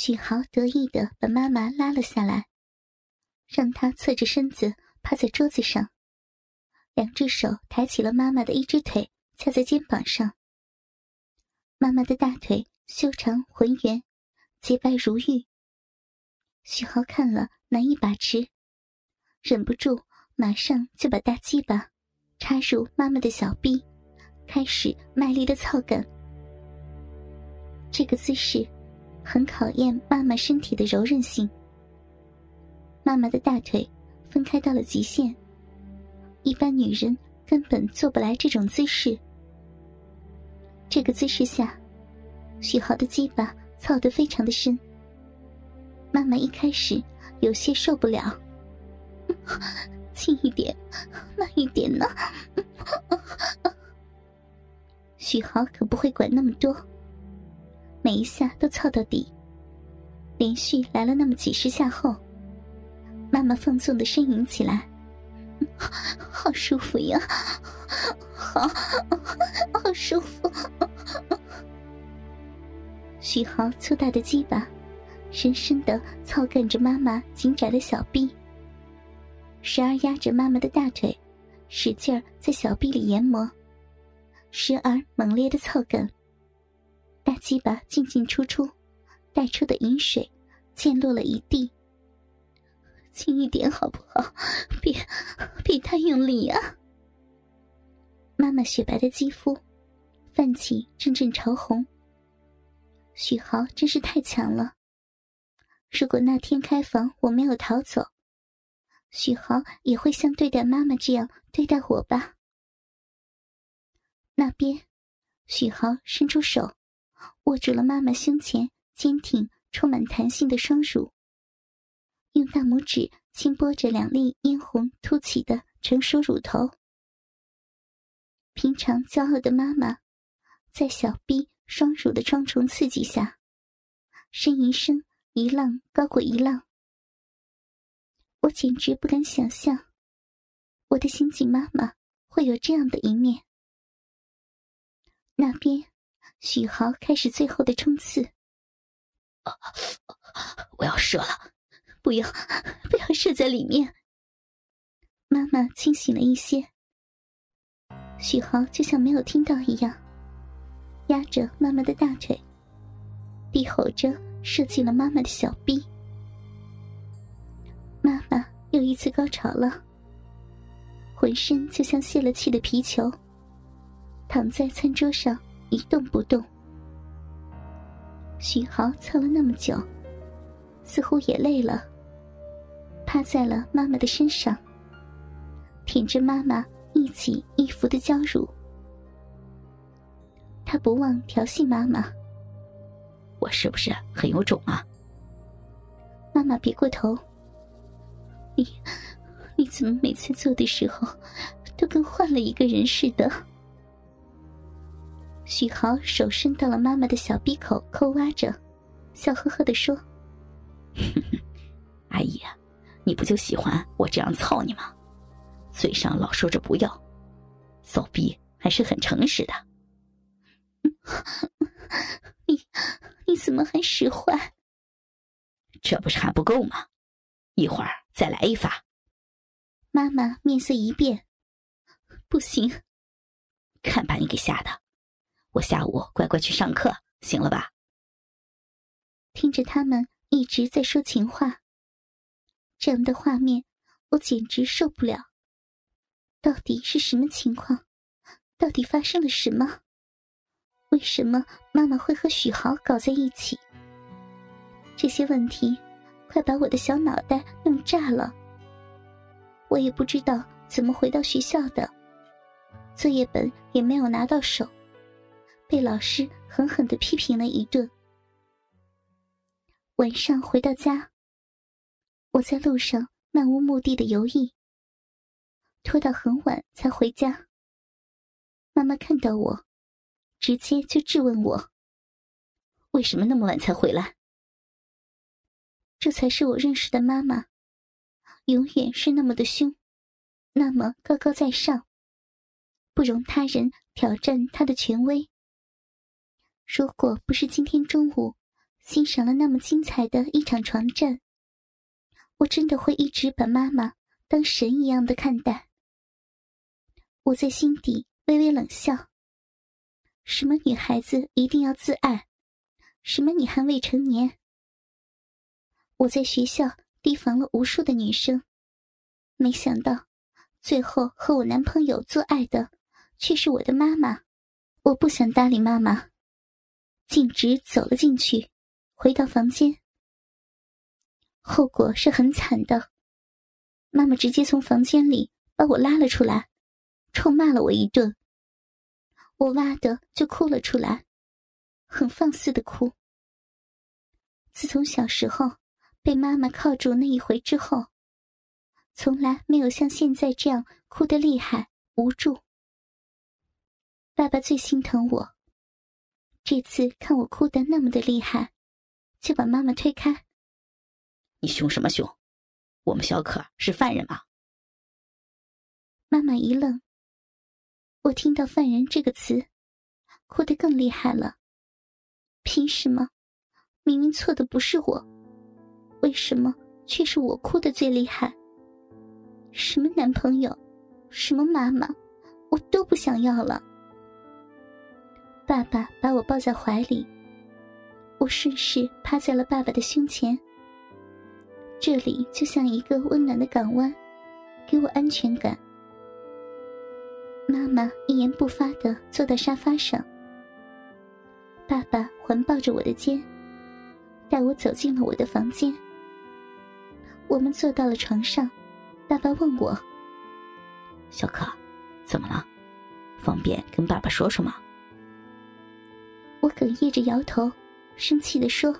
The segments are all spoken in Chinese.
许豪得意的把妈妈拉了下来，让她侧着身子趴在桌子上，两只手抬起了妈妈的一只腿，掐在肩膀上。妈妈的大腿修长浑圆，洁白如玉。许豪看了难以把持，忍不住马上就把大鸡巴插入妈妈的小臂，开始卖力的操干。这个姿势。很考验妈妈身体的柔韧性。妈妈的大腿分开到了极限，一般女人根本做不来这种姿势。这个姿势下，许豪的鸡巴操得非常的深。妈妈一开始有些受不了，轻一点，慢一点呢。许豪可不会管那么多。每一下都操到底，连续来了那么几十下后，妈妈放纵的呻吟起来，好舒服呀，好，好舒服。许豪粗大的鸡巴，深深的操干着妈妈紧窄的小臂，时而压着妈妈的大腿，使劲儿在小臂里研磨，时而猛烈的操干。大鸡巴进进出出，带出的饮水溅落了一地。轻一点好不好？别别太用力啊！妈妈雪白的肌肤泛起阵阵潮红。许豪真是太强了。如果那天开房我没有逃走，许豪也会像对待妈妈这样对待我吧？那边，许豪伸出手。握住了妈妈胸前坚挺、充满弹性的双乳，用大拇指轻拨着两粒嫣红凸起的成熟乳头。平常骄傲的妈妈，在小臂双乳的双重刺激下，呻吟声一浪高过一浪。我简直不敢想象，我的心锦妈妈会有这样的一面。那边。许豪开始最后的冲刺。我要射了，不要，不要射在里面。妈妈清醒了一些。许豪就像没有听到一样，压着妈妈的大腿，低吼着射进了妈妈的小臂。妈妈又一次高潮了，浑身就像泄了气的皮球，躺在餐桌上。一动不动。许豪操了那么久，似乎也累了，趴在了妈妈的身上，舔着妈妈一起一伏的娇乳。他不忘调戏妈妈：“我是不是很有种啊？”妈妈别过头：“你，你怎么每次做的时候，都跟换了一个人似的？”许豪手伸到了妈妈的小鼻口，抠挖着，笑呵呵的说：“阿姨，你不就喜欢我这样操你吗？嘴上老说着不要，骚逼还是很诚实的。你你怎么还使坏？这不是还不够吗？一会儿再来一发。”妈妈面色一变：“不行，看把你给吓的！”我下午乖乖去上课，行了吧？听着他们一直在说情话，这样的画面我简直受不了。到底是什么情况？到底发生了什么？为什么妈妈会和许豪搞在一起？这些问题快把我的小脑袋弄炸了。我也不知道怎么回到学校的，作业本也没有拿到手。被老师狠狠的批评了一顿。晚上回到家，我在路上漫无目的的游弋，拖到很晚才回家。妈妈看到我，直接就质问我：“为什么那么晚才回来？”这才是我认识的妈妈，永远是那么的凶，那么高高在上，不容他人挑战她的权威。如果不是今天中午欣赏了那么精彩的一场床战，我真的会一直把妈妈当神一样的看待。我在心底微微冷笑：什么女孩子一定要自爱？什么你还未成年？我在学校提防了无数的女生，没想到最后和我男朋友做爱的却是我的妈妈。我不想搭理妈妈，径直走了进去，回到房间。后果是很惨的，妈妈直接从房间里把我拉了出来，臭骂了我一顿。我哇的就哭了出来，很放肆的哭。自从小时候被妈妈铐住那一回之后，从来没有像现在这样哭得厉害、无助。爸爸最心疼我。这次看我哭得那么的厉害，就把妈妈推开。你凶什么凶？我们小可是犯人吗？妈妈一愣。我听到“犯人”这个词，哭得更厉害了。凭什么？明明错的不是我，为什么却是我哭得最厉害？什么男朋友，什么妈妈，我都不想要了。爸爸把我抱在怀里，我顺势趴在了爸爸的胸前。这里就像一个温暖的港湾，给我安全感。妈妈一言不发的坐到沙发上，爸爸环抱着我的肩，带我走进了我的房间。我们坐到了床上，爸爸问我：“小可，怎么了？方便跟爸爸说说吗？”我哽咽着摇头，生气的说：“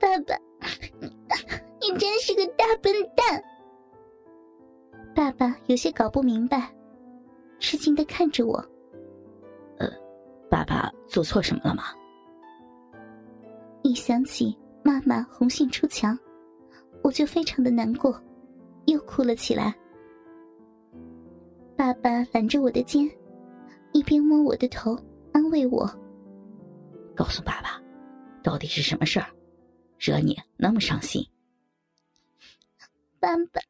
爸爸，你真是个大笨蛋！”爸爸有些搞不明白，吃惊的看着我：“呃，爸爸做错什么了吗？”一想起妈妈红杏出墙，我就非常的难过，又哭了起来。爸爸揽着我的肩。一边摸我的头，安慰我：“告诉爸爸，到底是什么事儿，惹你那么伤心？”爸爸，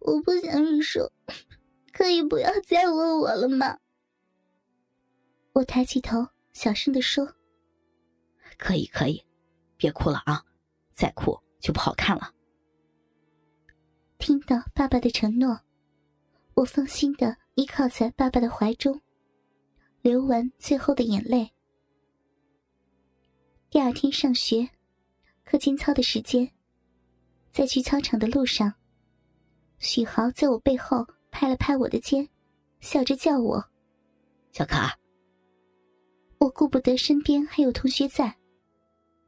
我不想说，可以不要再问我了吗？我抬起头，小声的说：“可以，可以，别哭了啊，再哭就不好看了。”听到爸爸的承诺，我放心的依靠在爸爸的怀中。流完最后的眼泪。第二天上学，课间操的时间，在去操场的路上，许豪在我背后拍了拍我的肩，笑着叫我：“小卡。”我顾不得身边还有同学在，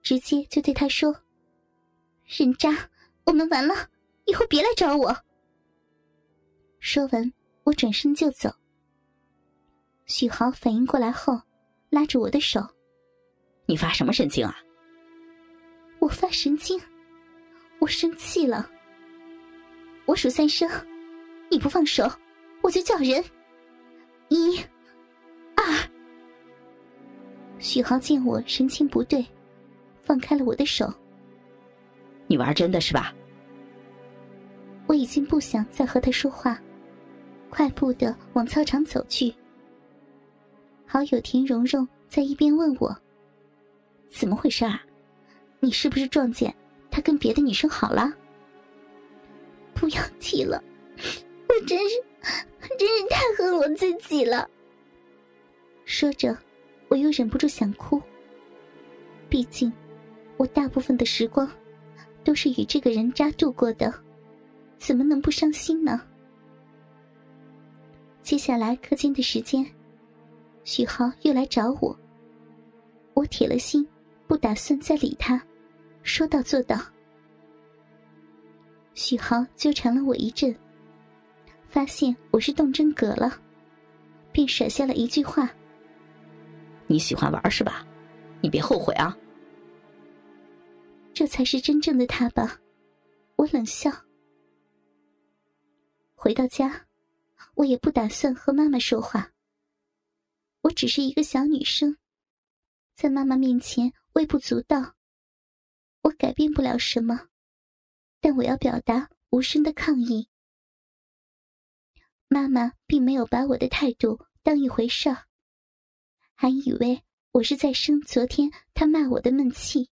直接就对他说：“人渣，我们完了，以后别来找我。”说完，我转身就走。许豪反应过来后，拉着我的手：“你发什么神经啊？”我发神经，我生气了。我数三声，你不放手，我就叫人。一、二。许豪见我神情不对，放开了我的手。你玩真的是吧？我已经不想再和他说话，快步的往操场走去。好友田蓉蓉在一边问我：“怎么回事啊？你是不是撞见他跟别的女生好了？”不要提了，我真是，真是太恨我自己了。说着，我又忍不住想哭。毕竟，我大部分的时光都是与这个人渣度过的，怎么能不伤心呢？接下来课间的时间。许豪又来找我，我铁了心，不打算再理他，说到做到。许豪纠缠了我一阵，发现我是动真格了，便甩下了一句话：“你喜欢玩是吧？你别后悔啊。”这才是真正的他吧？我冷笑。回到家，我也不打算和妈妈说话。我只是一个小女生，在妈妈面前微不足道。我改变不了什么，但我要表达无声的抗议。妈妈并没有把我的态度当一回事儿，还以为我是在生昨天她骂我的闷气。